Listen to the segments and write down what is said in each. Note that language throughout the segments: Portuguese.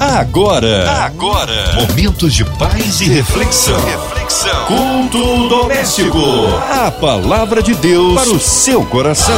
Agora, agora, momentos de paz e reflexão. Reflexão. Culto doméstico. A palavra de Deus para o seu coração.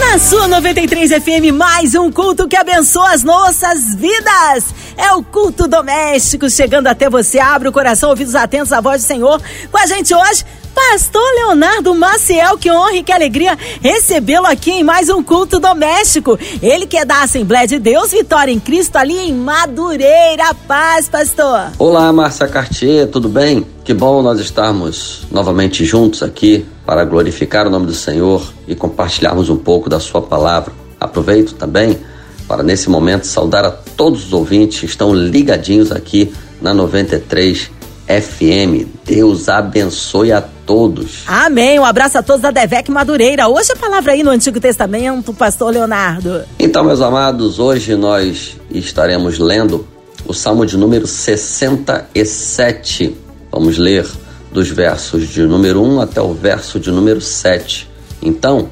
Na sua 93 FM, mais um culto que abençoa as nossas vidas. É o culto doméstico chegando até você. Abre o coração, ouvidos atentos à voz do Senhor. Com a gente hoje, Pastor Leonardo Maciel, que honra e que alegria recebê-lo aqui em mais um culto doméstico. Ele que é da Assembleia de Deus, Vitória em Cristo, ali em Madureira. Paz, pastor. Olá, Márcia Cartier, tudo bem? Que bom nós estarmos novamente juntos aqui para glorificar o nome do Senhor e compartilharmos um pouco da Sua palavra. Aproveito também para, nesse momento, saudar a todos os ouvintes que estão ligadinhos aqui na 93 FM. Deus abençoe a todos. Amém. Um abraço a todos da Devec Madureira. Hoje a palavra aí no Antigo Testamento, pastor Leonardo. Então, meus amados, hoje nós estaremos lendo o Salmo de número 67. Vamos ler dos versos de número 1 até o verso de número 7. Então,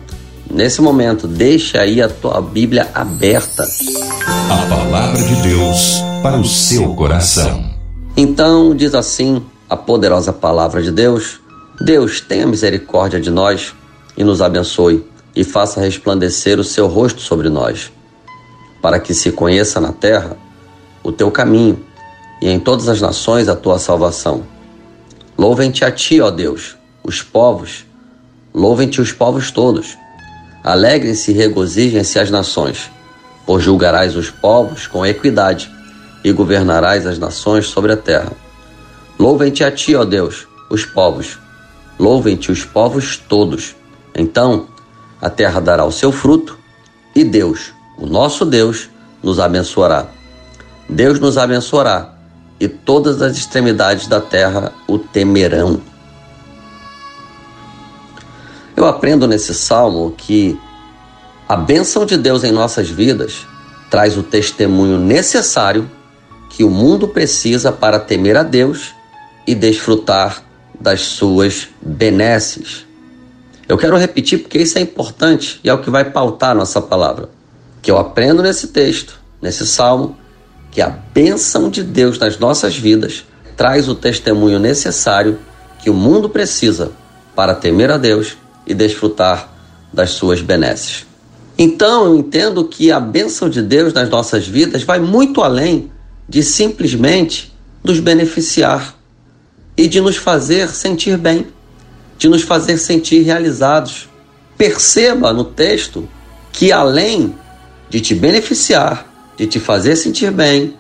nesse momento, deixa aí a tua Bíblia aberta. A palavra de Deus para o seu coração. Então, diz assim a poderosa palavra de Deus: Deus tenha misericórdia de nós e nos abençoe e faça resplandecer o seu rosto sobre nós, para que se conheça na terra o teu caminho e em todas as nações a tua salvação. Louvem-te a ti, ó Deus, os povos, louvem-te os povos todos. Alegrem-se e regozijem-se as nações, pois julgarás os povos com equidade e governarás as nações sobre a terra. Louvem-te a ti, ó Deus, os povos, louvem-te os povos todos. Então a terra dará o seu fruto e Deus, o nosso Deus, nos abençoará. Deus nos abençoará e todas as extremidades da terra o temerão. Eu aprendo nesse salmo que a bênção de Deus em nossas vidas traz o testemunho necessário que o mundo precisa para temer a Deus e desfrutar das suas benesses. Eu quero repetir porque isso é importante e é o que vai pautar nossa palavra. Que eu aprendo nesse texto, nesse salmo, que a bênção de Deus nas nossas vidas traz o testemunho necessário que o mundo precisa para temer a Deus e desfrutar das suas benesses. Então eu entendo que a bênção de Deus nas nossas vidas vai muito além de simplesmente nos beneficiar e de nos fazer sentir bem, de nos fazer sentir realizados. Perceba no texto que além de te beneficiar, de te fazer sentir bem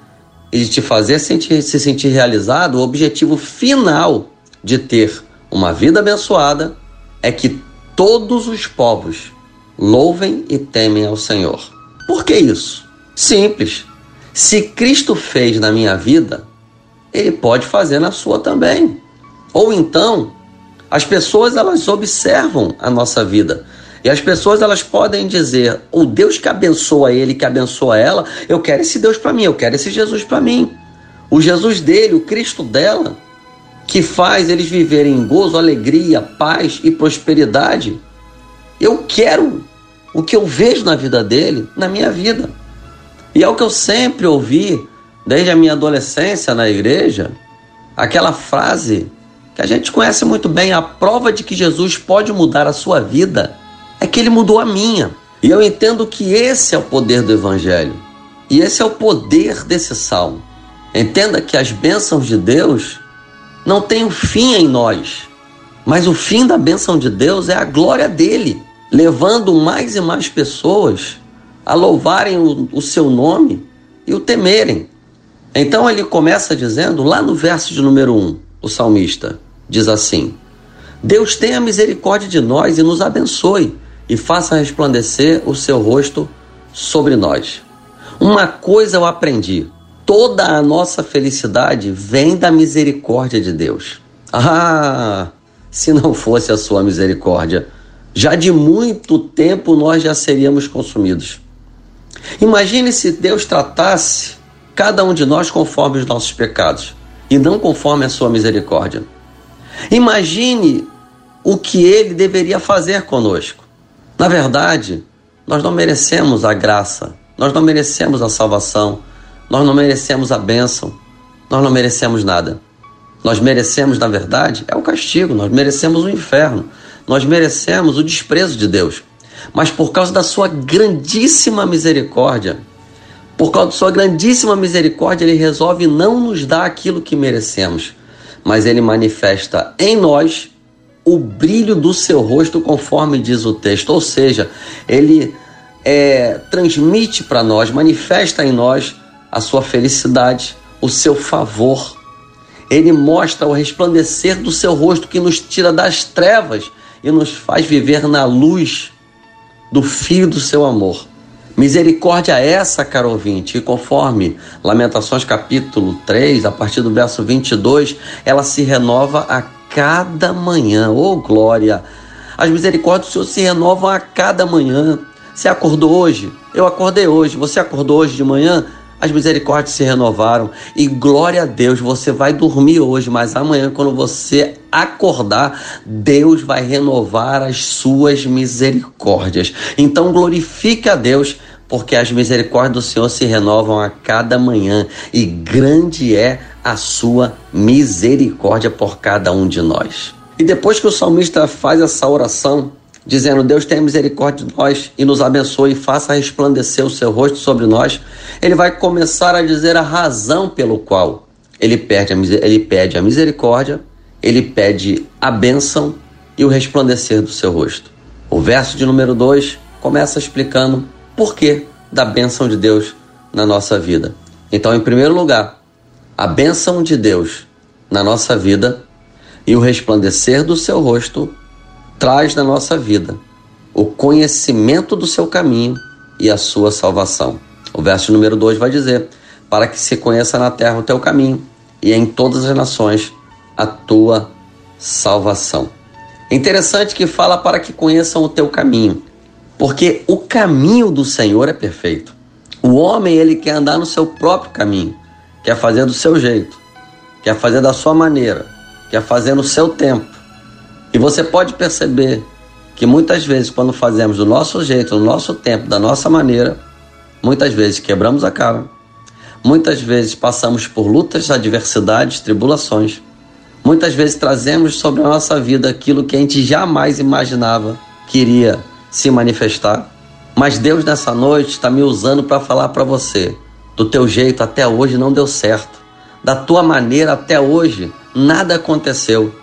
e de te fazer sentir, se sentir realizado, o objetivo final de ter uma vida abençoada é que todos os povos louvem e temem ao Senhor. Por que isso? Simples. Se Cristo fez na minha vida, ele pode fazer na sua também. Ou então, as pessoas elas observam a nossa vida e as pessoas elas podem dizer: o Deus que abençoa ele, que abençoa ela, eu quero esse Deus para mim, eu quero esse Jesus para mim. O Jesus dele, o Cristo dela, que faz eles viverem em gozo, alegria, paz e prosperidade. Eu quero o que eu vejo na vida dele, na minha vida. E é o que eu sempre ouvi desde a minha adolescência na igreja, aquela frase que a gente conhece muito bem, a prova de que Jesus pode mudar a sua vida é que ele mudou a minha. E eu entendo que esse é o poder do Evangelho. E esse é o poder desse salmo. Entenda que as bênçãos de Deus não têm um fim em nós, mas o fim da bênção de Deus é a glória dele, levando mais e mais pessoas a louvarem o, o seu nome e o temerem. Então ele começa dizendo, lá no verso de número 1, o salmista diz assim: Deus tenha misericórdia de nós e nos abençoe e faça resplandecer o seu rosto sobre nós. Uma coisa eu aprendi: toda a nossa felicidade vem da misericórdia de Deus. Ah, se não fosse a sua misericórdia, já de muito tempo nós já seríamos consumidos. Imagine se Deus tratasse cada um de nós conforme os nossos pecados e não conforme a sua misericórdia. Imagine o que ele deveria fazer conosco. Na verdade, nós não merecemos a graça, nós não merecemos a salvação, Nós não merecemos a bênção, nós não merecemos nada. Nós merecemos, na verdade, é o castigo, nós merecemos o inferno, nós merecemos o desprezo de Deus. Mas por causa da sua grandíssima misericórdia, por causa da sua grandíssima misericórdia, ele resolve não nos dar aquilo que merecemos, mas ele manifesta em nós o brilho do seu rosto, conforme diz o texto. Ou seja, ele é, transmite para nós, manifesta em nós a sua felicidade, o seu favor. Ele mostra o resplandecer do seu rosto que nos tira das trevas e nos faz viver na luz do Filho do seu amor. Misericórdia essa, caro ouvinte, e conforme Lamentações capítulo 3, a partir do verso 22, ela se renova a cada manhã. Oh, glória! As misericórdias do Senhor se renovam a cada manhã. Você acordou hoje? Eu acordei hoje. Você acordou hoje de manhã? As misericórdias se renovaram e glória a Deus, você vai dormir hoje, mas amanhã, quando você acordar, Deus vai renovar as suas misericórdias. Então, glorifique a Deus, porque as misericórdias do Senhor se renovam a cada manhã e grande é a sua misericórdia por cada um de nós. E depois que o salmista faz essa oração, dizendo: Deus tenha misericórdia de nós e nos abençoe e faça resplandecer o seu rosto sobre nós, ele vai começar a dizer a razão pelo qual ele pede a, ele pede a misericórdia, ele pede a bênção e o resplandecer do seu rosto. O verso de número 2 começa explicando por que da bênção de Deus na nossa vida. Então, em primeiro lugar, a bênção de Deus na nossa vida e o resplandecer do seu rosto traz na nossa vida o conhecimento do seu caminho e a sua salvação. O verso número 2 vai dizer: Para que se conheça na terra o teu caminho e em todas as nações a tua salvação. É interessante que fala para que conheçam o teu caminho, porque o caminho do Senhor é perfeito. O homem ele quer andar no seu próprio caminho, quer fazer do seu jeito, quer fazer da sua maneira, quer fazer no seu tempo. E você pode perceber que muitas vezes, quando fazemos do nosso jeito, no nosso tempo, da nossa maneira, muitas vezes quebramos a cara, muitas vezes passamos por lutas, adversidades, tribulações, muitas vezes trazemos sobre a nossa vida aquilo que a gente jamais imaginava que iria se manifestar. Mas Deus nessa noite está me usando para falar para você: do teu jeito até hoje não deu certo, da tua maneira até hoje nada aconteceu.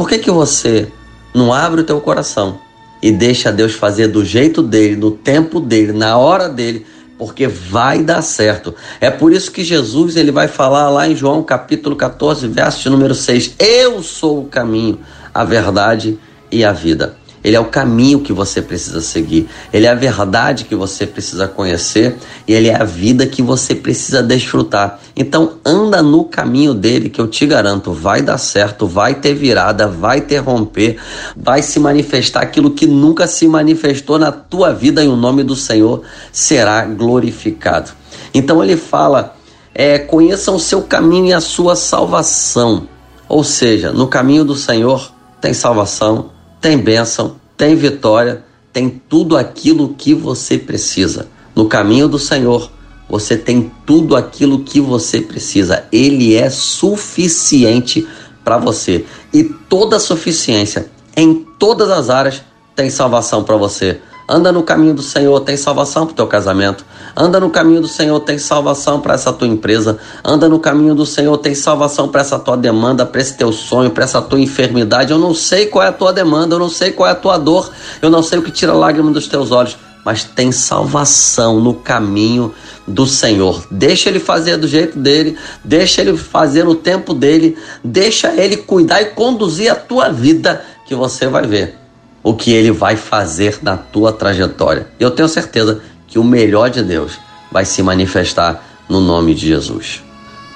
Por que, que você não abre o teu coração e deixa Deus fazer do jeito dele, no tempo dele, na hora dele, porque vai dar certo. É por isso que Jesus ele vai falar lá em João capítulo 14, verso número 6: Eu sou o caminho, a verdade e a vida. Ele é o caminho que você precisa seguir, ele é a verdade que você precisa conhecer e ele é a vida que você precisa desfrutar. Então anda no caminho dele que eu te garanto, vai dar certo, vai ter virada, vai ter romper, vai se manifestar aquilo que nunca se manifestou na tua vida e o nome do Senhor será glorificado. Então ele fala: é, o seu caminho e a sua salvação. Ou seja, no caminho do Senhor tem salvação, tem bênção, tem vitória, tem tudo aquilo que você precisa. No caminho do Senhor, você tem tudo aquilo que você precisa. Ele é suficiente para você. E toda suficiência em todas as áreas tem salvação para você. Anda no caminho do Senhor, tem salvação para o teu casamento. Anda no caminho do Senhor, tem salvação para essa tua empresa. Anda no caminho do Senhor, tem salvação para essa tua demanda, para esse teu sonho, para essa tua enfermidade. Eu não sei qual é a tua demanda, eu não sei qual é a tua dor, eu não sei o que tira lágrima dos teus olhos, mas tem salvação no caminho do Senhor. Deixa ele fazer do jeito dele, deixa ele fazer no tempo dele, deixa ele cuidar e conduzir a tua vida, que você vai ver o que ele vai fazer na tua trajetória. Eu tenho certeza que o melhor de Deus vai se manifestar no nome de Jesus.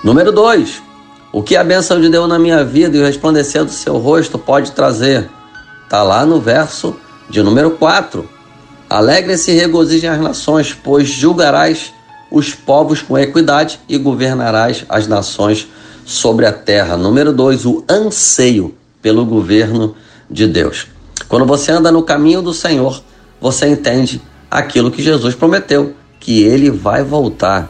Número 2. O que a bênção de Deus na minha vida e o resplandecer do seu rosto pode trazer? Está lá no verso de número 4. Alegre-se e regozijem as nações, pois julgarás os povos com equidade e governarás as nações sobre a terra. Número 2, o anseio pelo governo de Deus. Quando você anda no caminho do Senhor, você entende aquilo que Jesus prometeu, que ele vai voltar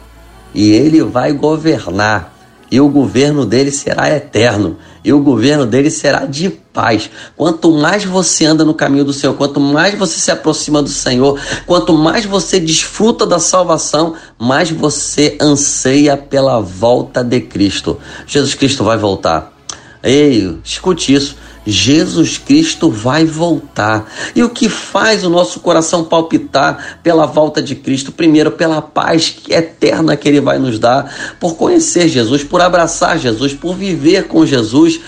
e ele vai governar. E o governo dele será eterno, e o governo dele será de paz. Quanto mais você anda no caminho do Senhor, quanto mais você se aproxima do Senhor, quanto mais você desfruta da salvação, mais você anseia pela volta de Cristo. Jesus Cristo vai voltar. Ei, escute isso. Jesus Cristo vai voltar. E o que faz o nosso coração palpitar pela volta de Cristo? Primeiro, pela paz eterna que Ele vai nos dar, por conhecer Jesus, por abraçar Jesus, por viver com Jesus,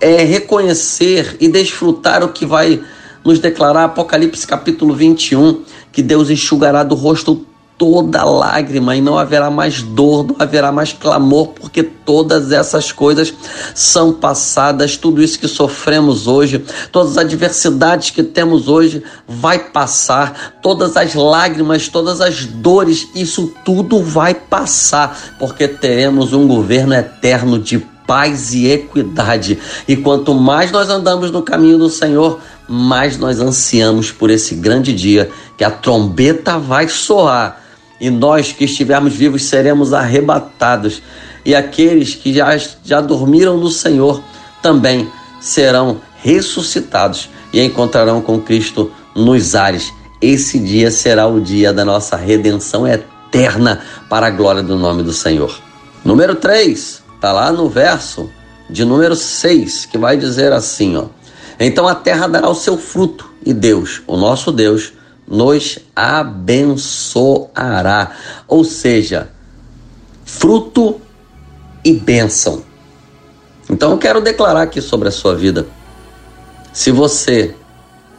é reconhecer e desfrutar o que vai nos declarar Apocalipse capítulo 21, que Deus enxugará do rosto toda lágrima e não haverá mais dor, não haverá mais clamor, porque todas essas coisas são passadas, tudo isso que sofremos hoje, todas as adversidades que temos hoje vai passar, todas as lágrimas, todas as dores, isso tudo vai passar, porque teremos um governo eterno de paz e equidade. E quanto mais nós andamos no caminho do Senhor, mais nós ansiamos por esse grande dia que a trombeta vai soar e nós que estivermos vivos seremos arrebatados, e aqueles que já, já dormiram no Senhor também serão ressuscitados e encontrarão com Cristo nos ares. Esse dia será o dia da nossa redenção eterna para a glória do nome do Senhor. Número 3, está lá no verso de número 6, que vai dizer assim: ó, Então a terra dará o seu fruto, e Deus, o nosso Deus, nos abençoará. Ou seja, fruto e bênção. Então eu quero declarar aqui sobre a sua vida. Se você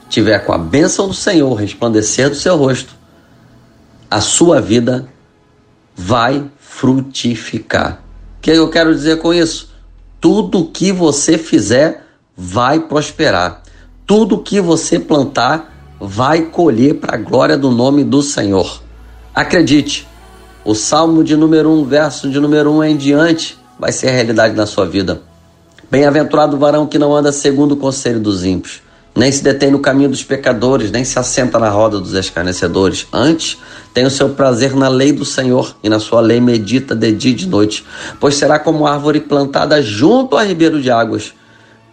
tiver com a bênção do Senhor resplandecer do seu rosto, a sua vida vai frutificar. O que eu quero dizer com isso? Tudo que você fizer vai prosperar. Tudo que você plantar vai colher para a glória do nome do Senhor. Acredite, o Salmo de número 1, verso de número 1 em diante, vai ser a realidade na sua vida. Bem-aventurado o varão que não anda segundo o conselho dos ímpios, nem se detém no caminho dos pecadores, nem se assenta na roda dos escarnecedores. Antes, tem o seu prazer na lei do Senhor, e na sua lei medita de dia e de noite, pois será como árvore plantada junto a ribeiro de águas,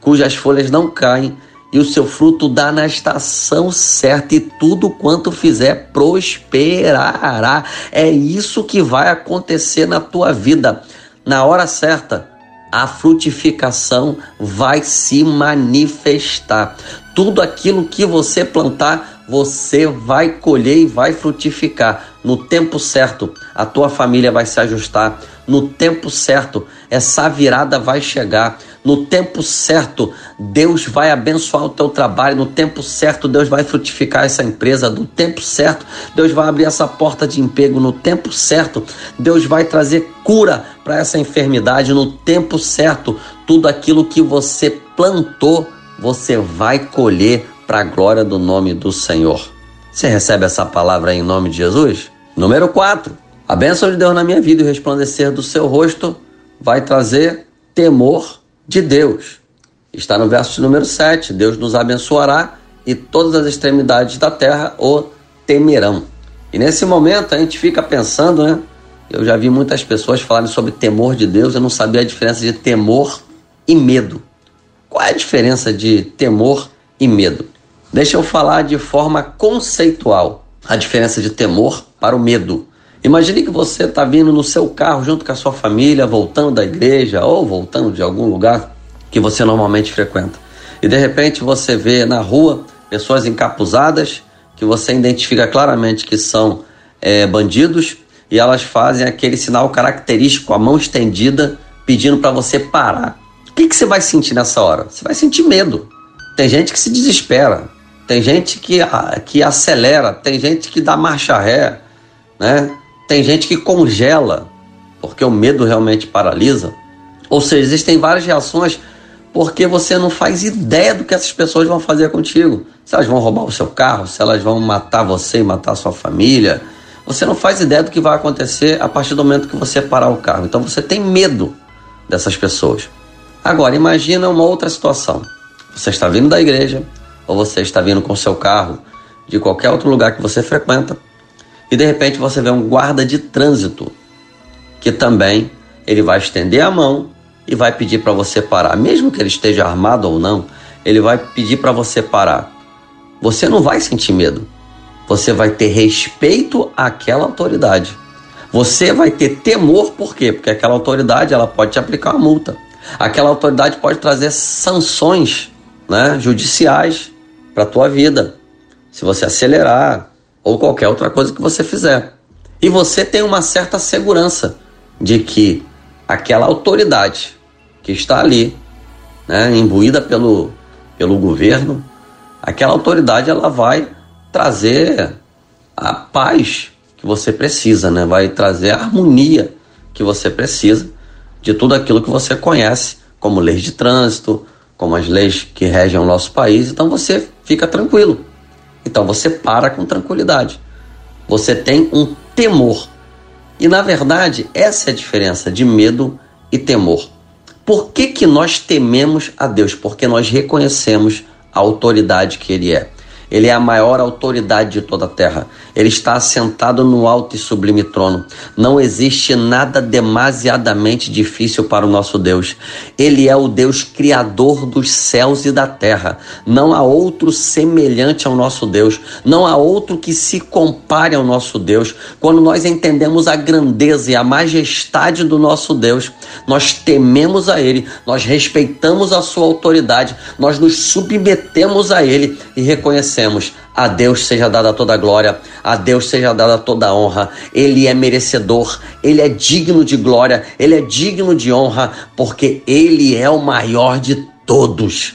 cujas folhas não caem, e o seu fruto dá na estação certa, e tudo quanto fizer prosperará. É isso que vai acontecer na tua vida. Na hora certa, a frutificação vai se manifestar. Tudo aquilo que você plantar, você vai colher e vai frutificar. No tempo certo, a tua família vai se ajustar. No tempo certo, essa virada vai chegar no tempo certo, Deus vai abençoar o teu trabalho. No tempo certo, Deus vai frutificar essa empresa. No tempo certo, Deus vai abrir essa porta de emprego. No tempo certo, Deus vai trazer cura para essa enfermidade. No tempo certo, tudo aquilo que você plantou, você vai colher para a glória do nome do Senhor. Você recebe essa palavra em nome de Jesus? Número 4. A bênção de Deus na minha vida e o resplandecer do seu rosto vai trazer temor de Deus. Está no verso número 7. Deus nos abençoará e todas as extremidades da terra o temerão. E nesse momento a gente fica pensando, né? Eu já vi muitas pessoas falarem sobre temor de Deus, eu não sabia a diferença de temor e medo. Qual é a diferença de temor e medo? Deixa eu falar de forma conceitual a diferença de temor para o medo. Imagine que você está vindo no seu carro junto com a sua família, voltando da igreja ou voltando de algum lugar que você normalmente frequenta. E de repente você vê na rua pessoas encapuzadas que você identifica claramente que são é, bandidos e elas fazem aquele sinal característico, a mão estendida, pedindo para você parar. O que, que você vai sentir nessa hora? Você vai sentir medo. Tem gente que se desespera, tem gente que, que acelera, tem gente que dá marcha ré, né? Tem gente que congela, porque o medo realmente paralisa. Ou seja, existem várias reações porque você não faz ideia do que essas pessoas vão fazer contigo. Se elas vão roubar o seu carro, se elas vão matar você e matar a sua família. Você não faz ideia do que vai acontecer a partir do momento que você parar o carro. Então você tem medo dessas pessoas. Agora, imagina uma outra situação. Você está vindo da igreja, ou você está vindo com seu carro de qualquer outro lugar que você frequenta, e de repente você vê um guarda de trânsito que também ele vai estender a mão e vai pedir para você parar, mesmo que ele esteja armado ou não, ele vai pedir para você parar. Você não vai sentir medo. Você vai ter respeito àquela autoridade. Você vai ter temor, por quê? Porque aquela autoridade ela pode te aplicar uma multa. Aquela autoridade pode trazer sanções né, judiciais para a tua vida, se você acelerar ou qualquer outra coisa que você fizer. E você tem uma certa segurança de que aquela autoridade que está ali, né, imbuída pelo, pelo governo, aquela autoridade ela vai trazer a paz que você precisa, né? Vai trazer a harmonia que você precisa de tudo aquilo que você conhece, como leis de trânsito, como as leis que regem o nosso país. Então você fica tranquilo. Então você para com tranquilidade. Você tem um temor. E na verdade, essa é a diferença de medo e temor. Por que, que nós tememos a Deus? Porque nós reconhecemos a autoridade que Ele é. Ele é a maior autoridade de toda a terra. Ele está assentado no alto e sublime trono. Não existe nada demasiadamente difícil para o nosso Deus. Ele é o Deus criador dos céus e da terra. Não há outro semelhante ao nosso Deus. Não há outro que se compare ao nosso Deus. Quando nós entendemos a grandeza e a majestade do nosso Deus, nós tememos a Ele, nós respeitamos a Sua autoridade, nós nos submetemos a Ele e reconhecemos dissemos: A Deus seja dada toda a glória, a Deus seja dada toda a honra. Ele é merecedor, ele é digno de glória, ele é digno de honra, porque ele é o maior de todos.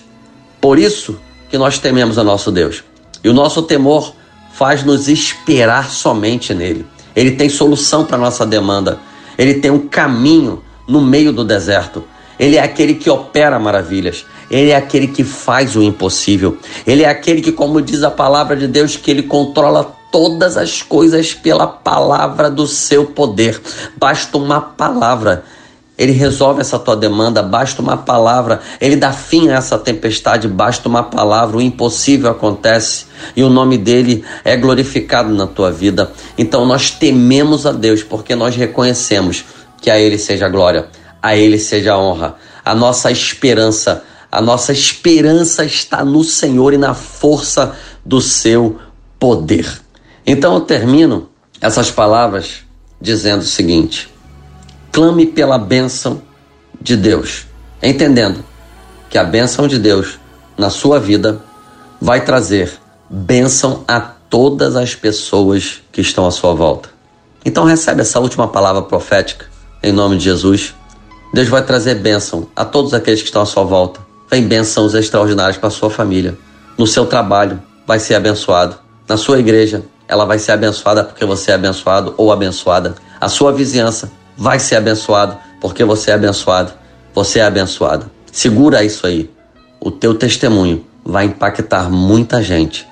Por isso que nós tememos a nosso Deus. E o nosso temor faz nos esperar somente nele. Ele tem solução para nossa demanda. Ele tem um caminho no meio do deserto. Ele é aquele que opera maravilhas. Ele é aquele que faz o impossível. Ele é aquele que, como diz a palavra de Deus, que ele controla todas as coisas pela palavra do seu poder. Basta uma palavra. Ele resolve essa tua demanda, basta uma palavra. Ele dá fim a essa tempestade, basta uma palavra. O impossível acontece e o nome dele é glorificado na tua vida. Então nós tememos a Deus porque nós reconhecemos que a Ele seja glória, a Ele seja honra. A nossa esperança a nossa esperança está no Senhor e na força do seu poder. Então eu termino essas palavras dizendo o seguinte: clame pela bênção de Deus, entendendo que a bênção de Deus na sua vida vai trazer bênção a todas as pessoas que estão à sua volta. Então recebe essa última palavra profética em nome de Jesus. Deus vai trazer bênção a todos aqueles que estão à sua volta vem bênçãos extraordinárias para sua família. No seu trabalho, vai ser abençoado. Na sua igreja, ela vai ser abençoada porque você é abençoado ou abençoada. A sua vizinhança vai ser abençoada porque você é abençoado. Você é abençoada. Segura isso aí. O teu testemunho vai impactar muita gente,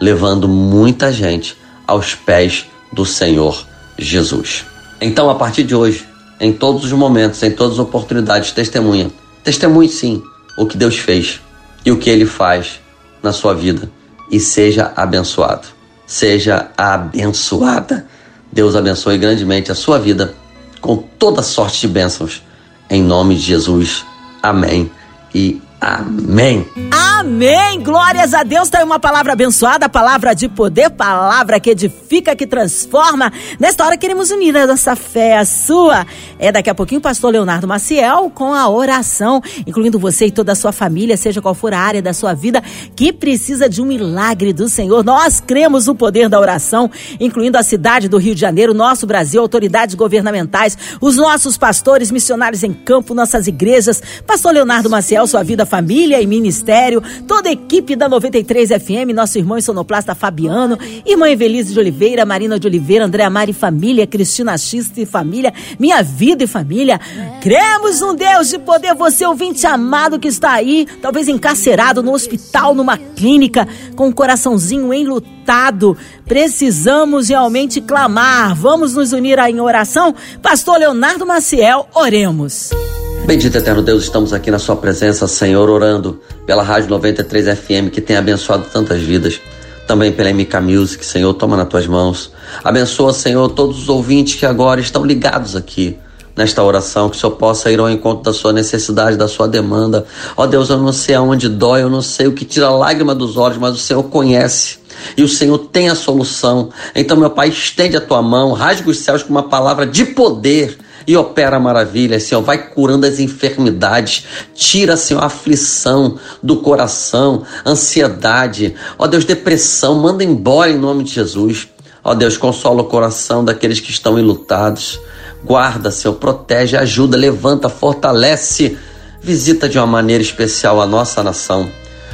levando muita gente aos pés do Senhor Jesus. Então, a partir de hoje, em todos os momentos, em todas as oportunidades, testemunha. Testemunhe sim o que Deus fez e o que Ele faz na sua vida e seja abençoado. Seja abençoada. Deus abençoe grandemente a sua vida com toda sorte de bênçãos. Em nome de Jesus. Amém e Amém. Amém. Glórias a Deus. Tem uma palavra abençoada, palavra de poder, palavra que edifica, que transforma. Nesta hora queremos unir a nossa fé, a sua. É daqui a pouquinho o pastor Leonardo Maciel com a oração, incluindo você e toda a sua família, seja qual for a área da sua vida que precisa de um milagre do Senhor. Nós cremos no poder da oração, incluindo a cidade do Rio de Janeiro, nosso Brasil, autoridades governamentais, os nossos pastores, missionários em campo, nossas igrejas. Pastor Leonardo Maciel, sua vida família e ministério, toda a equipe da 93 FM, nosso irmão sonoplasta Fabiano, irmã Evelise de Oliveira, Marina de Oliveira, Andréa Mari Família, Cristina Xista e Família, Minha Vida e Família. Cremos um Deus de poder, você ouvinte amado que está aí, talvez encarcerado no hospital, numa clínica, com um coraçãozinho enlutado. Precisamos realmente clamar. Vamos nos unir em oração? Pastor Leonardo Maciel, oremos. Bendito eterno Deus, estamos aqui na Sua presença, Senhor, orando pela Rádio 93 FM que tem abençoado tantas vidas. Também pela MK Music, Senhor, toma nas tuas mãos. Abençoa, Senhor, todos os ouvintes que agora estão ligados aqui. nesta oração, que o Senhor possa ir ao encontro da sua necessidade, da sua demanda. Ó Deus, eu não sei aonde dói, eu não sei o que tira a lágrima dos olhos, mas o Senhor conhece. E o Senhor tem a solução. Então, meu Pai, estende a tua mão, rasga os céus com uma palavra de poder e opera maravilhas, Senhor. Vai curando as enfermidades, tira, Senhor, a aflição do coração, ansiedade, ó Deus, depressão, manda embora em nome de Jesus. Ó Deus, consola o coração daqueles que estão enlutados. Guarda, Senhor, protege, ajuda, levanta, fortalece. Visita de uma maneira especial a nossa nação.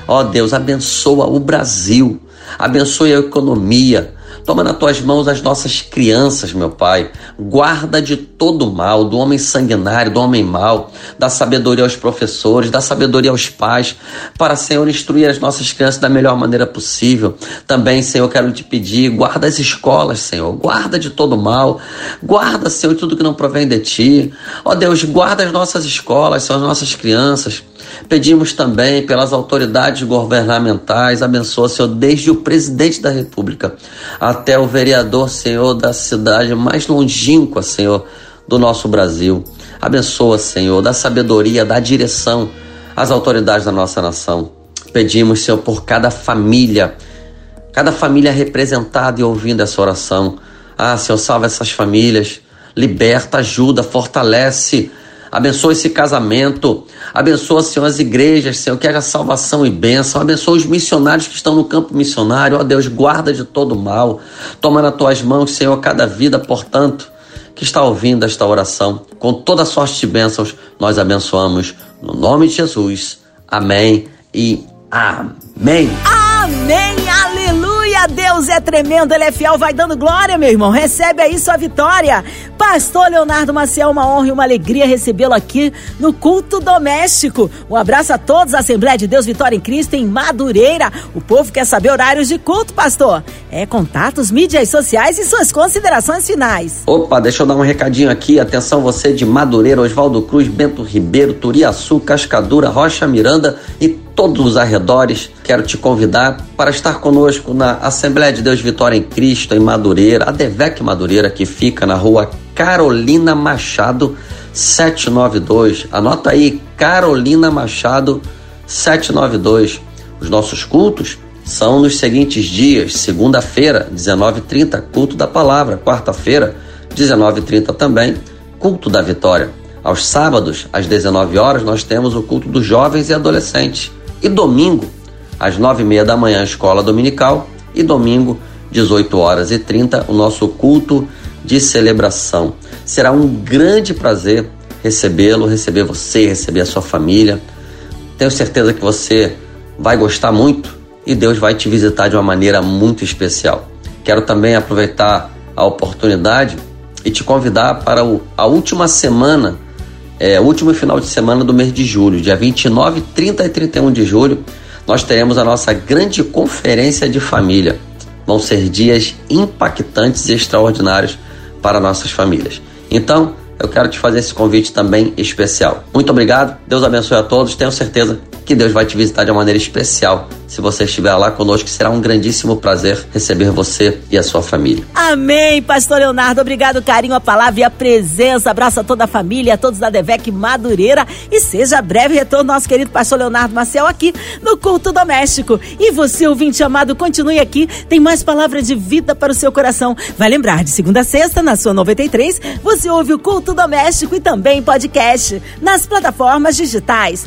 Ó Deus, abençoa o Brasil, abençoe a economia, Toma nas tuas mãos as nossas crianças, meu Pai. Guarda de todo mal, do homem sanguinário, do homem mau. Dá sabedoria aos professores, dá sabedoria aos pais, para, Senhor, instruir as nossas crianças da melhor maneira possível. Também, Senhor, quero te pedir, guarda as escolas, Senhor. Guarda de todo mal. Guarda, Senhor, tudo que não provém de ti. Ó Deus, guarda as nossas escolas, Senhor, as nossas crianças. Pedimos também pelas autoridades governamentais, abençoa, Senhor, desde o presidente da República até o vereador, Senhor, da cidade mais longínqua, Senhor, do nosso Brasil. Abençoa, Senhor, dá sabedoria, dá direção às autoridades da nossa nação. Pedimos, Senhor, por cada família, cada família representada e ouvindo essa oração. Ah, Senhor, salva essas famílias, liberta, ajuda, fortalece Abençoa esse casamento. Abençoa, Senhor, as igrejas, Senhor, que haja salvação e bênção. Abençoa os missionários que estão no campo missionário. Ó Deus, guarda de todo mal. Toma nas tuas mãos, Senhor, cada vida, portanto, que está ouvindo esta oração. Com toda sorte de bênçãos, nós abençoamos. No nome de Jesus. Amém e amém. Amém. Aleluia. Deus é tremendo, Ele é fiel. Vai dando glória, meu irmão. Recebe aí sua vitória. Pastor Leonardo Maciel, uma honra e uma alegria recebê-lo aqui no culto doméstico. Um abraço a todos, Assembleia de Deus Vitória em Cristo em Madureira. O povo quer saber horários de culto, pastor. É contatos, mídias sociais e suas considerações finais. Opa, deixa eu dar um recadinho aqui. Atenção você de Madureira, Oswaldo Cruz, Bento Ribeiro, Turiaçu, Cascadura, Rocha Miranda e todos os arredores. Quero te convidar para estar conosco na Assembleia de Deus Vitória em Cristo, em Madureira, a Devec Madureira, que fica na rua Carolina Machado 792. Anota aí, Carolina Machado 792. Os nossos cultos são nos seguintes dias: segunda-feira, 19h30, culto da palavra, quarta-feira, 19h30 também, culto da vitória. Aos sábados, às 19 horas, nós temos o culto dos jovens e adolescentes. E domingo, às 9h30 da manhã, escola dominical. E domingo, 18 horas e 30, o nosso culto de celebração. Será um grande prazer recebê-lo, receber você, receber a sua família. Tenho certeza que você vai gostar muito e Deus vai te visitar de uma maneira muito especial. Quero também aproveitar a oportunidade e te convidar para a última semana, é, último final de semana do mês de julho, dia 29, 30 e 31 de julho, nós teremos a nossa grande conferência de família. Vão ser dias impactantes e extraordinários para nossas famílias. Então, eu quero te fazer esse convite também especial. Muito obrigado, Deus abençoe a todos. Tenho certeza que Deus vai te visitar de uma maneira especial se você estiver lá conosco. Será um grandíssimo prazer receber você e a sua família. Amém, Pastor Leonardo. Obrigado, carinho, a palavra e a presença. Abraço a toda a família, a todos da Devec Madureira e seja breve retorno nosso querido Pastor Leonardo Maciel aqui no Culto Doméstico. E você, ouvinte amado, continue aqui. Tem mais palavra de vida para o seu coração. Vai lembrar, de segunda a sexta, na sua 93, você ouve o Culto Doméstico e também podcast nas plataformas digitais